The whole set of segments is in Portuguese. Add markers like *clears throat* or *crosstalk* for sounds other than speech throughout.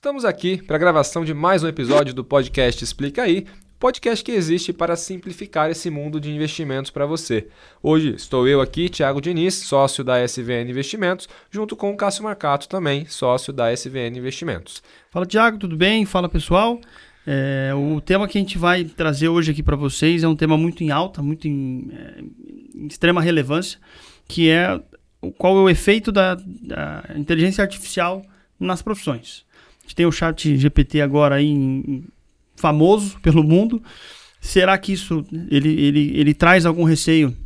Estamos aqui para a gravação de mais um episódio do podcast Explica Aí, podcast que existe para simplificar esse mundo de investimentos para você. Hoje estou eu aqui, Thiago Diniz, sócio da SVN Investimentos, junto com o Cássio Marcato, também sócio da SVN Investimentos. Fala, Thiago, tudo bem? Fala, pessoal. É, o tema que a gente vai trazer hoje aqui para vocês é um tema muito em alta, muito em, é, em extrema relevância, que é qual é o efeito da, da inteligência artificial nas profissões gente tem o chat GPT agora aí em, famoso pelo mundo. Será que isso ele, ele, ele traz algum receio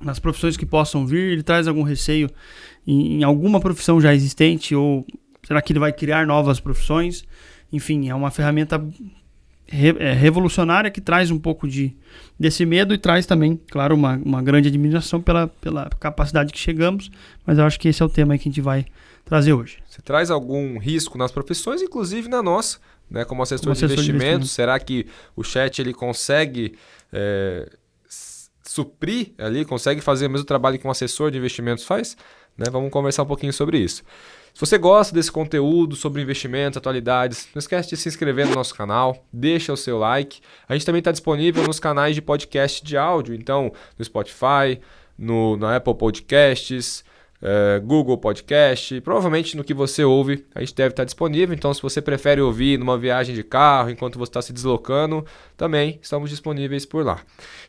nas profissões que possam vir? Ele traz algum receio em, em alguma profissão já existente? Ou será que ele vai criar novas profissões? Enfim, é uma ferramenta re, é, revolucionária que traz um pouco de, desse medo e traz também, claro, uma, uma grande admiração pela, pela capacidade que chegamos. Mas eu acho que esse é o tema que a gente vai trazer hoje. Você traz algum risco nas profissões, inclusive na nossa, né? Como assessor, como assessor de, investimentos, de investimento. Será que o chat ele consegue é, suprir ali, consegue fazer o mesmo trabalho que um assessor de investimentos faz? Né? Vamos conversar um pouquinho sobre isso. Se você gosta desse conteúdo sobre investimentos, atualidades, não esquece de se inscrever no nosso canal, deixa o seu like. A gente também está disponível nos canais de podcast de áudio, então no Spotify, no, no Apple Podcasts, uh, Google Podcast, provavelmente no que você ouve a gente deve estar disponível. Então, se você prefere ouvir numa viagem de carro enquanto você está se deslocando, também estamos disponíveis por lá.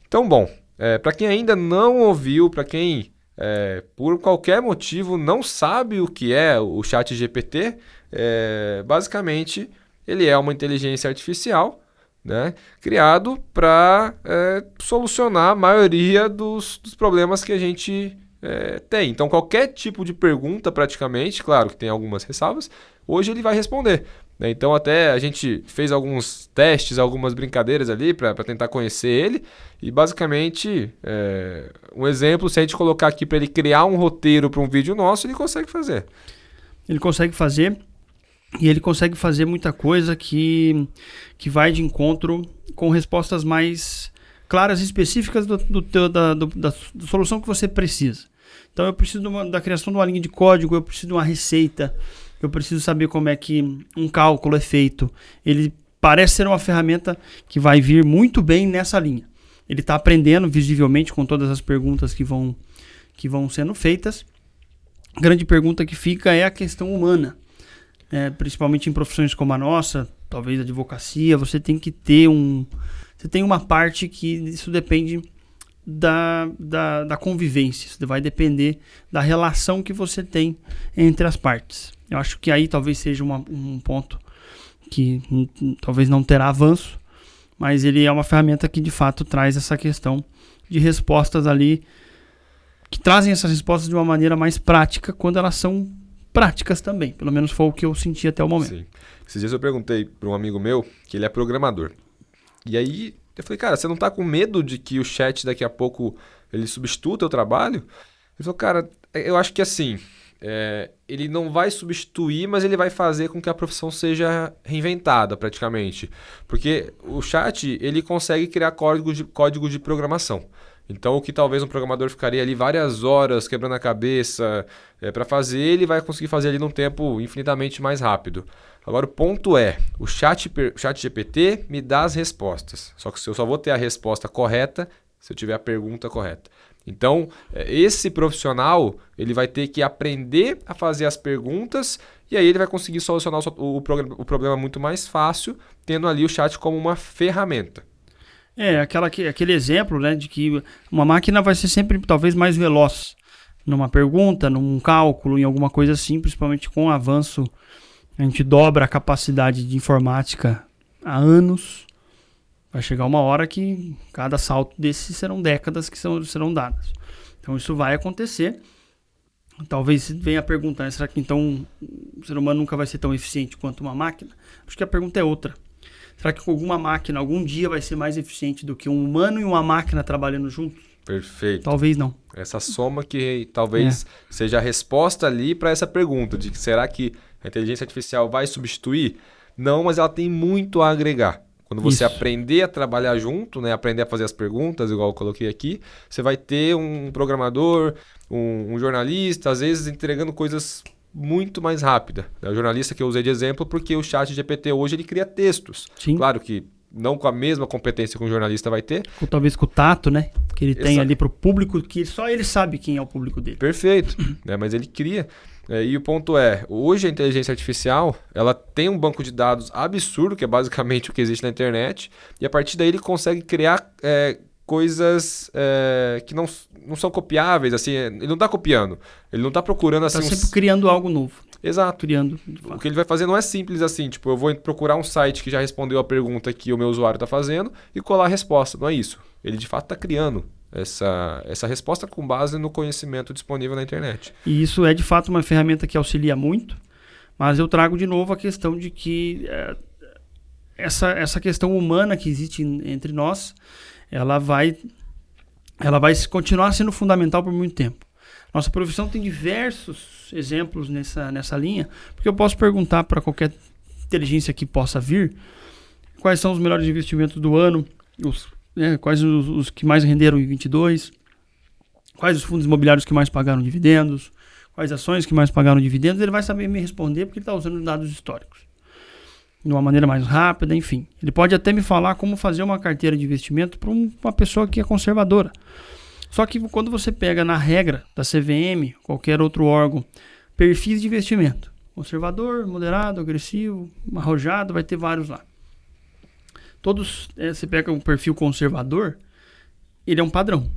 Então, bom, é, para quem ainda não ouviu, para quem é, por qualquer motivo não sabe o que é o Chat GPT, é, basicamente ele é uma inteligência artificial né, criado para é, solucionar a maioria dos, dos problemas que a gente é, tem. Então, qualquer tipo de pergunta, praticamente, claro que tem algumas ressalvas, hoje ele vai responder. Né? Então, até a gente fez alguns testes, algumas brincadeiras ali para tentar conhecer ele. E, basicamente, é, um exemplo: se a gente colocar aqui para ele criar um roteiro para um vídeo nosso, ele consegue fazer. Ele consegue fazer. E ele consegue fazer muita coisa que, que vai de encontro com respostas mais claras e específicas do, do, do, da, do, da, da solução que você precisa. Então eu preciso uma, da criação de uma linha de código, eu preciso de uma receita, eu preciso saber como é que um cálculo é feito. Ele parece ser uma ferramenta que vai vir muito bem nessa linha. Ele está aprendendo visivelmente com todas as perguntas que vão, que vão sendo feitas. A grande pergunta que fica é a questão humana. É, principalmente em profissões como a nossa, talvez advocacia, você tem que ter um. Você tem uma parte que isso depende da, da, da convivência, isso vai depender da relação que você tem entre as partes. Eu acho que aí talvez seja uma, um ponto que talvez não terá avanço, mas ele é uma ferramenta que de fato traz essa questão de respostas ali que trazem essas respostas de uma maneira mais prática quando elas são práticas também. Pelo menos foi o que eu senti até o momento. Sim. Esses dias eu perguntei para um amigo meu que ele é programador. E aí eu falei, cara, você não tá com medo de que o chat daqui a pouco ele substitua o teu trabalho? Ele falou, cara, eu acho que assim, é, ele não vai substituir, mas ele vai fazer com que a profissão seja reinventada praticamente. Porque o chat, ele consegue criar códigos de, de programação. Então, o que talvez um programador ficaria ali várias horas quebrando a cabeça é, para fazer, ele vai conseguir fazer ali num tempo infinitamente mais rápido. Agora, o ponto é, o chat, chat GPT me dá as respostas. Só que eu só vou ter a resposta correta se eu tiver a pergunta correta. Então, é, esse profissional, ele vai ter que aprender a fazer as perguntas e aí ele vai conseguir solucionar o, o, o problema muito mais fácil, tendo ali o chat como uma ferramenta. É, aquela, aquele exemplo né, de que uma máquina vai ser sempre talvez mais veloz numa pergunta, num cálculo, em alguma coisa assim, principalmente com o avanço. A gente dobra a capacidade de informática há anos. Vai chegar uma hora que cada salto desses serão décadas que são, serão dadas. Então isso vai acontecer. Talvez venha a pergunta, né, será que então o ser humano nunca vai ser tão eficiente quanto uma máquina? Acho que a pergunta é outra. Será que alguma máquina algum dia vai ser mais eficiente do que um humano e uma máquina trabalhando juntos? Perfeito. Talvez não. Essa soma que talvez é. seja a resposta ali para essa pergunta de será que a inteligência artificial vai substituir? Não, mas ela tem muito a agregar. Quando você Isso. aprender a trabalhar junto, né, aprender a fazer as perguntas, igual eu coloquei aqui, você vai ter um programador, um, um jornalista, às vezes entregando coisas muito mais rápida. É o jornalista que eu usei de exemplo porque o chat GPT hoje ele cria textos. Sim. Claro que não com a mesma competência que um jornalista vai ter. Ou talvez com o tato, né? Que ele Exato. tem ali para o público, que só ele sabe quem é o público dele. Perfeito. né? *clears throat* Mas ele cria. É, e o ponto é, hoje a inteligência artificial, ela tem um banco de dados absurdo, que é basicamente o que existe na internet, e a partir daí ele consegue criar é, coisas é, que não, não são copiáveis, assim, ele não está copiando, ele não está procurando assim... Está sempre um... criando algo novo. Exato. Criando. O que ele vai fazer não é simples assim, tipo, eu vou procurar um site que já respondeu a pergunta que o meu usuário está fazendo e colar a resposta. Não é isso. Ele de fato está criando essa, essa resposta com base no conhecimento disponível na internet. E isso é de fato uma ferramenta que auxilia muito, mas eu trago de novo a questão de que é, essa, essa questão humana que existe entre nós, ela vai, ela vai continuar sendo fundamental por muito tempo. Nossa profissão tem diversos exemplos nessa, nessa linha, porque eu posso perguntar para qualquer inteligência que possa vir quais são os melhores investimentos do ano, os, né, quais os, os, que mais renderam em 22, quais os fundos imobiliários que mais pagaram dividendos, quais ações que mais pagaram dividendos, ele vai saber me responder porque ele está usando dados históricos. De uma maneira mais rápida, enfim. Ele pode até me falar como fazer uma carteira de investimento para um, uma pessoa que é conservadora. Só que quando você pega na regra da CVM, qualquer outro órgão, perfis de investimento, conservador, moderado, agressivo, arrojado, vai ter vários lá. Todos, é, você pega um perfil conservador, ele é um padrão.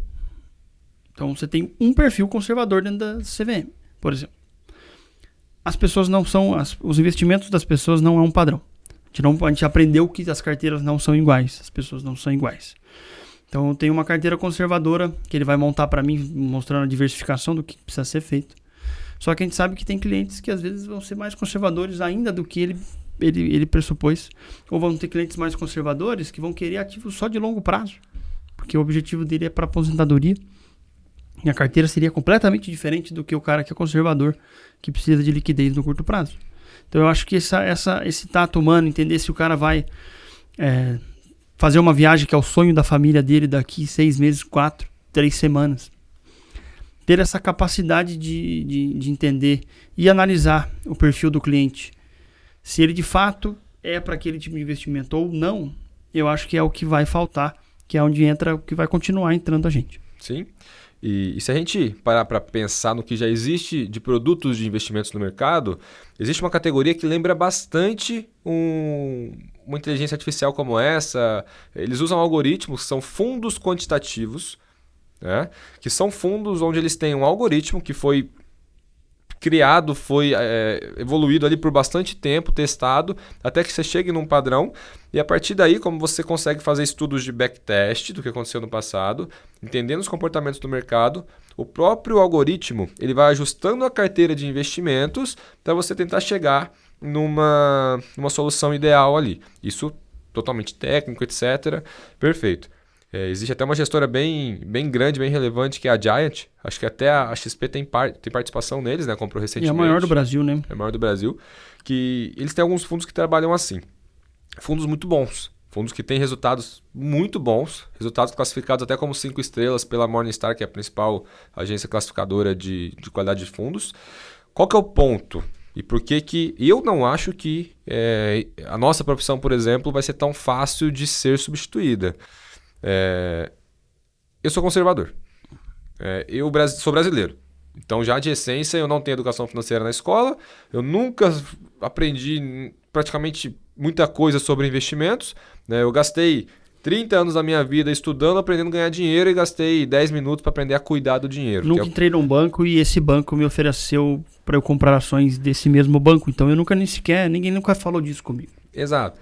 Então você tem um perfil conservador dentro da CVM, por exemplo. As pessoas não são, as, os investimentos das pessoas não é um padrão. A gente, não, a gente aprendeu que as carteiras não são iguais, as pessoas não são iguais. Então tenho uma carteira conservadora que ele vai montar para mim, mostrando a diversificação do que precisa ser feito. Só que a gente sabe que tem clientes que às vezes vão ser mais conservadores ainda do que ele, ele, ele pressupôs. Ou vão ter clientes mais conservadores que vão querer ativos só de longo prazo. Porque o objetivo dele é para aposentadoria. E a carteira seria completamente diferente do que o cara que é conservador, que precisa de liquidez no curto prazo. Então eu acho que essa, essa, esse tato humano, entender se o cara vai é, fazer uma viagem que é o sonho da família dele daqui seis meses, quatro, três semanas. Ter essa capacidade de, de, de entender e analisar o perfil do cliente. Se ele de fato é para aquele tipo de investimento ou não, eu acho que é o que vai faltar, que é onde entra o que vai continuar entrando a gente. Sim. E, e, se a gente parar para pensar no que já existe de produtos de investimentos no mercado, existe uma categoria que lembra bastante um, uma inteligência artificial como essa, eles usam algoritmos são fundos quantitativos, né? que são fundos onde eles têm um algoritmo que foi criado, foi é, evoluído ali por bastante tempo, testado, até que você chegue num padrão. E a partir daí, como você consegue fazer estudos de backtest do que aconteceu no passado, entendendo os comportamentos do mercado, o próprio algoritmo ele vai ajustando a carteira de investimentos para você tentar chegar numa, numa solução ideal ali. Isso totalmente técnico, etc. Perfeito. É, existe até uma gestora bem, bem grande, bem relevante, que é a Giant. Acho que até a, XP tem, par, tem participação neles, né? Comprou recentemente. E é a maior do Brasil, né? É a maior do Brasil. Que eles têm alguns fundos que trabalham assim. Fundos muito bons. Fundos que têm resultados muito bons. Resultados classificados até como cinco estrelas pela Morningstar, que é a principal agência classificadora de, de qualidade de fundos. Qual que é o ponto? E por que que eu não acho que é, a nossa profissão, por exemplo, vai ser tão fácil de ser substituída? É, eu sou conservador. É, eu sou brasileiro. Então, já de essência, eu não tenho educação financeira na escola. Eu nunca aprendi praticamente muita coisa sobre investimentos. Né? Eu gastei 30 anos da minha vida estudando, aprendendo a ganhar dinheiro e gastei 10 minutos para aprender a cuidar do dinheiro. Nunca é... entrei num banco e esse banco me ofereceu para eu comprar ações desse mesmo banco. Então eu nunca nem sequer, ninguém nunca falou disso comigo. Exato.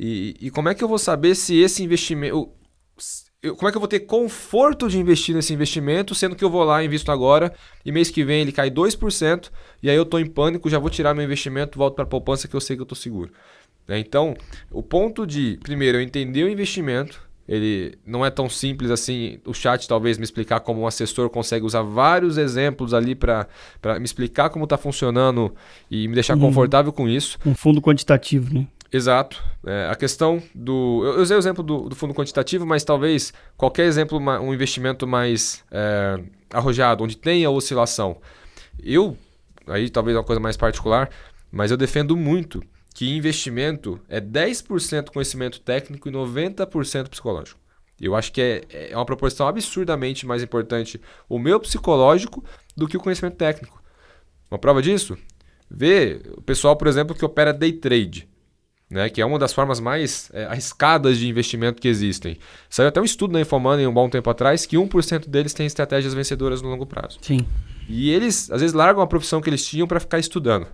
E, e como é que eu vou saber se esse investimento. Eu, como é que eu vou ter conforto de investir nesse investimento, sendo que eu vou lá, invisto agora, e mês que vem ele cai 2%, e aí eu estou em pânico, já vou tirar meu investimento, volto para a poupança que eu sei que eu estou seguro. Né? Então, o ponto de, primeiro, eu entender o investimento, ele não é tão simples assim. O chat talvez me explicar como um assessor consegue usar vários exemplos ali para me explicar como está funcionando e me deixar confortável com isso. Um fundo quantitativo, né? Exato. É, a questão do. Eu usei o exemplo do, do, fundo quantitativo, mas talvez qualquer exemplo, um investimento mais é, arrojado, onde tenha oscilação. Eu aí talvez uma coisa mais particular, mas eu defendo muito que investimento é 10% conhecimento técnico e 90% psicológico. Eu acho que é, é uma proporção absurdamente mais importante o meu psicológico do que o conhecimento técnico. Uma prova disso? Vê o pessoal, por exemplo, que opera day trade, né, que é uma das formas mais é, arriscadas de investimento que existem. Saiu até um estudo na Infomoney um bom tempo atrás que 1% deles tem estratégias vencedoras no longo prazo. Sim. E eles, às vezes, largam a profissão que eles tinham para ficar estudando.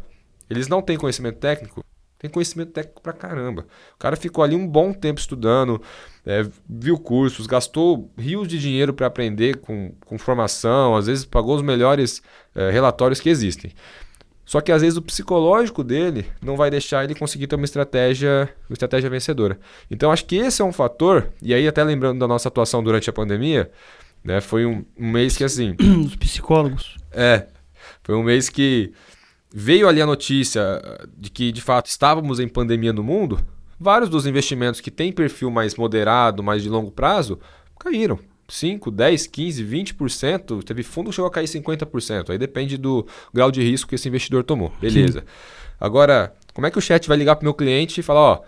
Eles não têm conhecimento técnico, tem conhecimento técnico pra caramba. O cara ficou ali um bom tempo estudando, é, viu cursos, gastou rios de dinheiro para aprender com, com formação, às vezes pagou os melhores é, relatórios que existem. Só que às vezes o psicológico dele não vai deixar ele conseguir ter uma estratégia, uma estratégia vencedora. Então acho que esse é um fator, e aí até lembrando da nossa atuação durante a pandemia, né, foi um, um mês que assim... *clears throat* Os psicólogos. É, foi um mês que veio ali a notícia de que de fato estávamos em pandemia no mundo, vários dos investimentos que têm perfil mais moderado, mais de longo prazo, caíram. 5, 10, 15, 20%. Teve fundo que chegou a cair 50%. Aí depende do grau de risco que esse investidor tomou. Beleza. Sim. Agora, como é que o chat vai ligar para o meu cliente e falar: ó,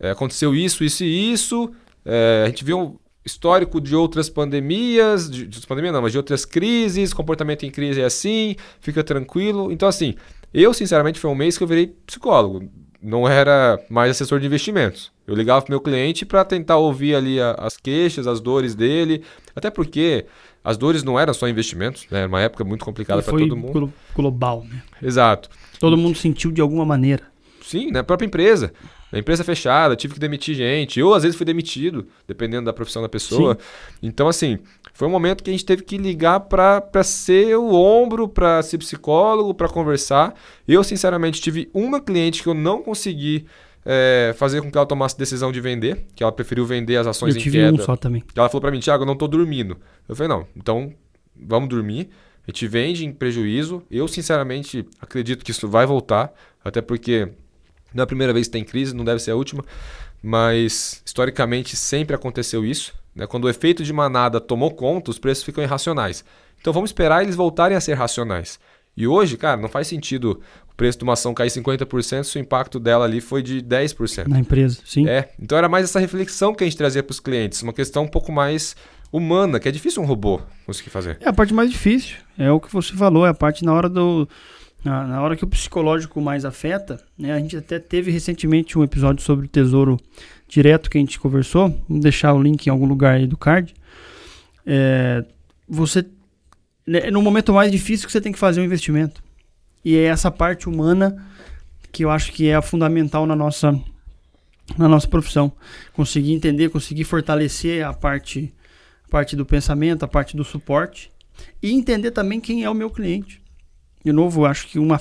é, aconteceu isso, isso e isso. É, a gente viu um histórico de outras pandemias, de, de pandemia não, mas de outras crises, comportamento em crise é assim, fica tranquilo. Então, assim, eu, sinceramente, foi um mês que eu virei psicólogo. Não era mais assessor de investimentos. Eu ligava para meu cliente para tentar ouvir ali a, as queixas, as dores dele. Até porque as dores não eram só investimentos, né? Era uma época muito complicada para todo mundo. global, né? Exato. Todo mundo sentiu de alguma maneira. Sim, na própria empresa. A empresa fechada, tive que demitir gente. Eu, às vezes, fui demitido, dependendo da profissão da pessoa. Sim. Então, assim, foi um momento que a gente teve que ligar para ser o ombro, para ser psicólogo, para conversar. Eu, sinceramente, tive uma cliente que eu não consegui é, fazer com que ela tomasse decisão de vender, que ela preferiu vender as ações eu tive em queda. Um só também. Ela falou para mim, Thiago, eu não estou dormindo. Eu falei, não, então vamos dormir. A gente vende em prejuízo. Eu, sinceramente, acredito que isso vai voltar, até porque não é a primeira vez que tem crise, não deve ser a última, mas historicamente sempre aconteceu isso. Né? Quando o efeito de manada tomou conta, os preços ficam irracionais. Então vamos esperar eles voltarem a ser racionais. E hoje, cara, não faz sentido preço de uma ação cair 50% se o impacto dela ali foi de 10%. Na empresa, sim. É, então era mais essa reflexão que a gente trazia para os clientes, uma questão um pouco mais humana, que é difícil um robô conseguir fazer. É a parte mais difícil, é o que você falou, é a parte na hora do na, na hora que o psicológico mais afeta, né, a gente até teve recentemente um episódio sobre o tesouro direto que a gente conversou. Vou deixar o link em algum lugar aí do card. É, você, né, no momento mais difícil que você tem que fazer um investimento. E é essa parte humana que eu acho que é fundamental na nossa, na nossa profissão. Conseguir entender, conseguir fortalecer a parte, a parte do pensamento, a parte do suporte. E entender também quem é o meu cliente de novo, acho que uma,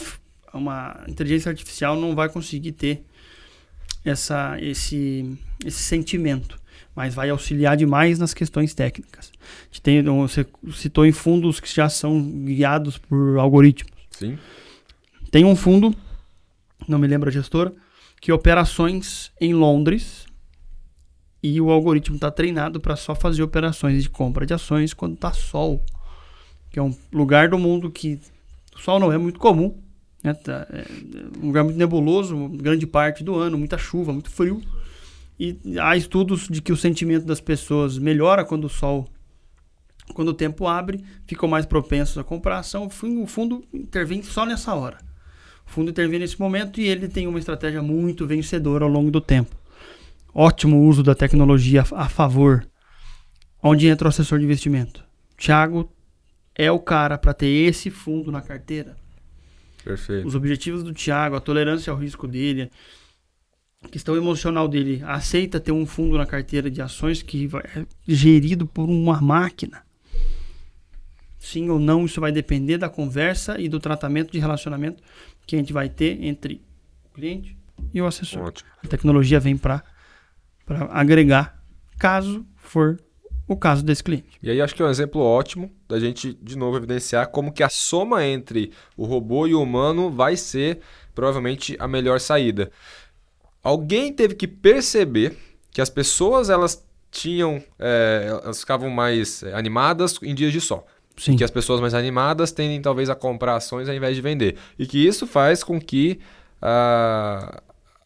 uma inteligência artificial não vai conseguir ter essa, esse, esse sentimento, mas vai auxiliar demais nas questões técnicas. Tem, você citou em fundos que já são guiados por algoritmos. Sim. Tem um fundo, não me lembro a gestora, que operações em Londres e o algoritmo está treinado para só fazer operações de compra de ações quando está sol, que é um lugar do mundo que o sol não é muito comum. Né? Tá, é um lugar muito nebuloso, grande parte do ano, muita chuva, muito frio. E há estudos de que o sentimento das pessoas melhora quando o sol, quando o tempo abre, ficam mais propensos a comprar ação. O fundo intervém só nessa hora. O fundo intervém nesse momento e ele tem uma estratégia muito vencedora ao longo do tempo. Ótimo uso da tecnologia a favor. Onde entra o assessor de investimento? Thiago é o cara para ter esse fundo na carteira. Perfeito. Os objetivos do Thiago, a tolerância ao risco dele, a questão emocional dele, aceita ter um fundo na carteira de ações que é gerido por uma máquina. Sim ou não, isso vai depender da conversa e do tratamento de relacionamento que a gente vai ter entre o cliente e o assessor. Ótimo. A tecnologia vem para agregar, caso for o caso desse cliente. E aí acho que é um exemplo ótimo da gente, de novo, evidenciar como que a soma entre o robô e o humano vai ser provavelmente a melhor saída. Alguém teve que perceber que as pessoas elas tinham, é, elas ficavam mais é, animadas em dias de sol. Sim. que as pessoas mais animadas tendem talvez a comprar ações ao invés de vender. E que isso faz com que uh,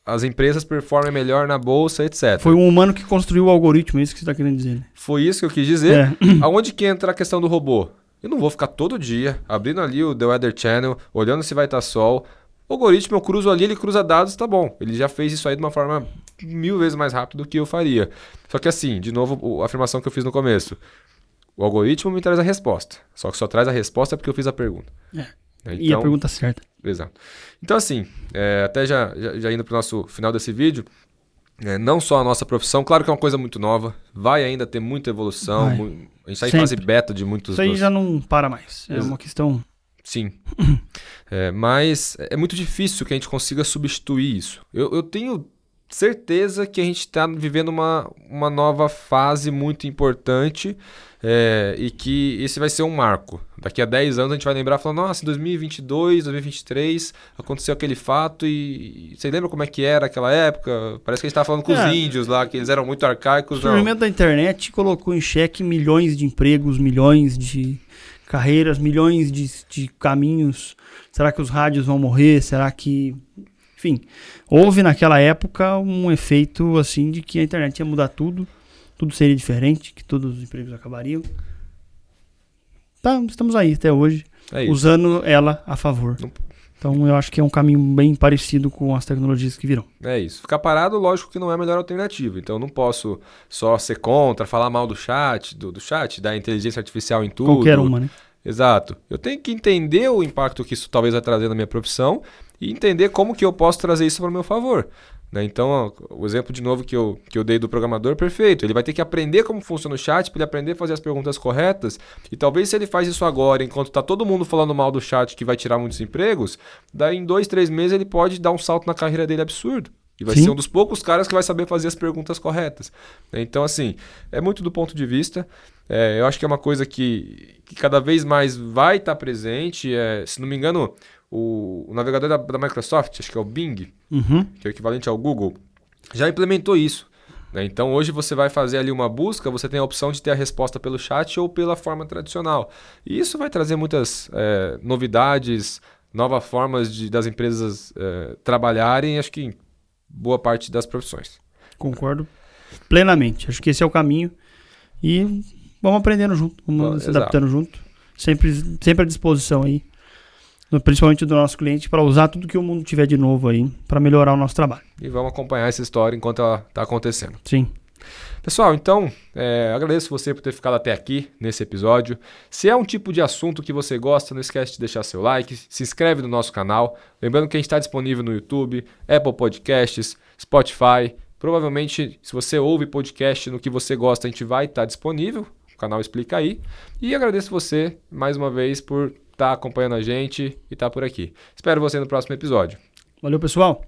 as empresas performem melhor na bolsa, etc. Foi um humano que construiu o algoritmo, é isso que você está querendo dizer. Né? Foi isso que eu quis dizer. É. *clears throat* Aonde que entra a questão do robô? Eu não vou ficar todo dia abrindo ali o The Weather Channel, olhando se vai estar sol. O algoritmo eu cruzo ali, ele cruza dados, tá bom. Ele já fez isso aí de uma forma mil vezes mais rápido do que eu faria. Só que assim, de novo, a afirmação que eu fiz no começo. O algoritmo me traz a resposta. Só que só traz a resposta porque eu fiz a pergunta. É. Então, e a então, pergunta certa. Exato. Então, assim, é, até já, já, já indo para o nosso final desse vídeo, é, não só a nossa profissão, claro que é uma coisa muito nova, vai ainda ter muita evolução. A gente está em fase beta de muitos. Isso aí dos... já não para mais. É Ex uma questão. Sim. *clears throat* é, mas é muito difícil que a gente consiga substituir isso. Eu, eu tenho certeza que a gente está vivendo uma, uma nova fase muito importante é, e que esse vai ser um marco. Daqui a 10 anos a gente vai lembrar falando, nossa, em 2022, 2023 aconteceu aquele fato e, e você lembra como é que era aquela época? Parece que a gente estava falando com é, os índios lá, que eles eram muito arcaicos. O surgimento da internet colocou em xeque milhões de empregos, milhões de carreiras, milhões de, de caminhos. Será que os rádios vão morrer? Será que enfim, houve naquela época um efeito assim de que a internet ia mudar tudo tudo seria diferente, que todos os empregos acabariam. Tá, estamos aí até hoje, é usando ela a favor. Não... Então eu acho que é um caminho bem parecido com as tecnologias que virão. É isso. Ficar parado, lógico que não é a melhor alternativa. Então eu não posso só ser contra, falar mal do chat, do, do chat, da inteligência artificial em tudo. Qualquer uma, né? Exato. Eu tenho que entender o impacto que isso talvez vai trazer na minha profissão e entender como que eu posso trazer isso para o meu favor. Né? Então, o exemplo de novo que eu, que eu dei do programador, perfeito. Ele vai ter que aprender como funciona o chat para ele aprender a fazer as perguntas corretas. E talvez se ele faz isso agora, enquanto está todo mundo falando mal do chat que vai tirar muitos empregos, daí em dois, três meses ele pode dar um salto na carreira dele absurdo. E vai Sim. ser um dos poucos caras que vai saber fazer as perguntas corretas. Então, assim, é muito do ponto de vista. É, eu acho que é uma coisa que, que cada vez mais vai estar tá presente. É, se não me engano, o, o navegador da, da, Microsoft, acho que é o Bing, uhum. que é o equivalente ao Google, já implementou isso. Né? Então hoje você vai fazer ali uma busca, você tem a opção de ter a resposta pelo chat ou pela forma tradicional. E isso vai trazer muitas é, novidades, novas formas de, das empresas é, trabalharem, acho que em boa parte das profissões. Concordo plenamente. Acho que esse é o caminho. E vamos aprendendo junto, vamos Bom, se adaptando junto. Sempre, sempre à disposição aí principalmente do nosso cliente, para usar tudo que o mundo tiver de novo aí, para melhorar o nosso trabalho. E vamos acompanhar essa história enquanto ela está acontecendo. Sim. Pessoal, então, é, agradeço você por ter ficado até aqui nesse episódio. Se é um tipo de assunto que você gosta, não esquece de deixar seu like, se inscreve no nosso canal. Lembrando que a gente está disponível no YouTube, Apple Podcasts, Spotify. Provavelmente, se você ouve podcast no que você gosta, a gente vai estar tá disponível. O canal explica aí. E agradeço você mais uma vez por tá acompanhando a gente e tá por aqui. Espero você no próximo episódio. Valeu, pessoal!